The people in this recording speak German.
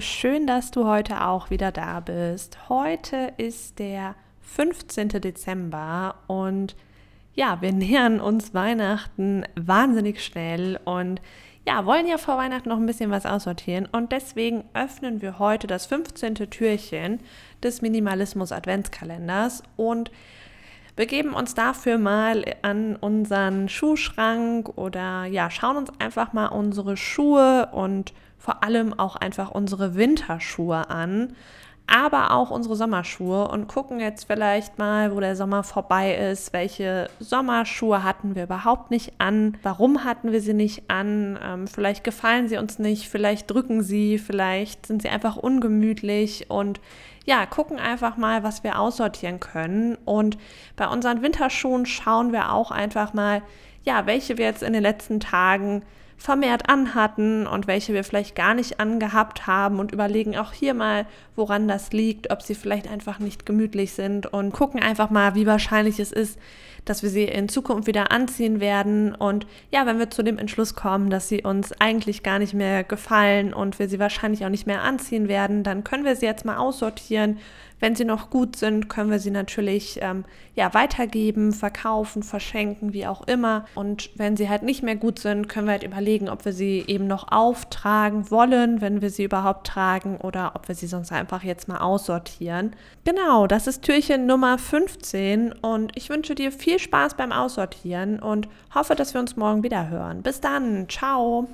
schön, dass du heute auch wieder da bist. Heute ist der 15. Dezember und ja, wir nähern uns Weihnachten wahnsinnig schnell und ja, wollen ja vor Weihnachten noch ein bisschen was aussortieren und deswegen öffnen wir heute das 15. Türchen des Minimalismus Adventskalenders und begeben uns dafür mal an unseren Schuhschrank oder ja, schauen uns einfach mal unsere Schuhe und vor allem auch einfach unsere Winterschuhe an, aber auch unsere Sommerschuhe und gucken jetzt vielleicht mal, wo der Sommer vorbei ist, welche Sommerschuhe hatten wir überhaupt nicht an, warum hatten wir sie nicht an, ähm, vielleicht gefallen sie uns nicht, vielleicht drücken sie, vielleicht sind sie einfach ungemütlich. Und ja, gucken einfach mal, was wir aussortieren können. Und bei unseren Winterschuhen schauen wir auch einfach mal, ja, welche wir jetzt in den letzten Tagen vermehrt anhatten und welche wir vielleicht gar nicht angehabt haben und überlegen auch hier mal, woran das liegt, ob sie vielleicht einfach nicht gemütlich sind und gucken einfach mal, wie wahrscheinlich es ist, dass wir sie in Zukunft wieder anziehen werden. Und ja, wenn wir zu dem Entschluss kommen, dass sie uns eigentlich gar nicht mehr gefallen und wir sie wahrscheinlich auch nicht mehr anziehen werden, dann können wir sie jetzt mal aussortieren, wenn sie noch gut sind, können wir sie natürlich ähm, ja, weitergeben, verkaufen, verschenken, wie auch immer. Und wenn sie halt nicht mehr gut sind, können wir halt überlegen, ob wir sie eben noch auftragen wollen, wenn wir sie überhaupt tragen oder ob wir sie sonst einfach jetzt mal aussortieren. Genau, das ist Türchen Nummer 15 und ich wünsche dir viel Spaß beim Aussortieren und hoffe, dass wir uns morgen wieder hören. Bis dann, ciao!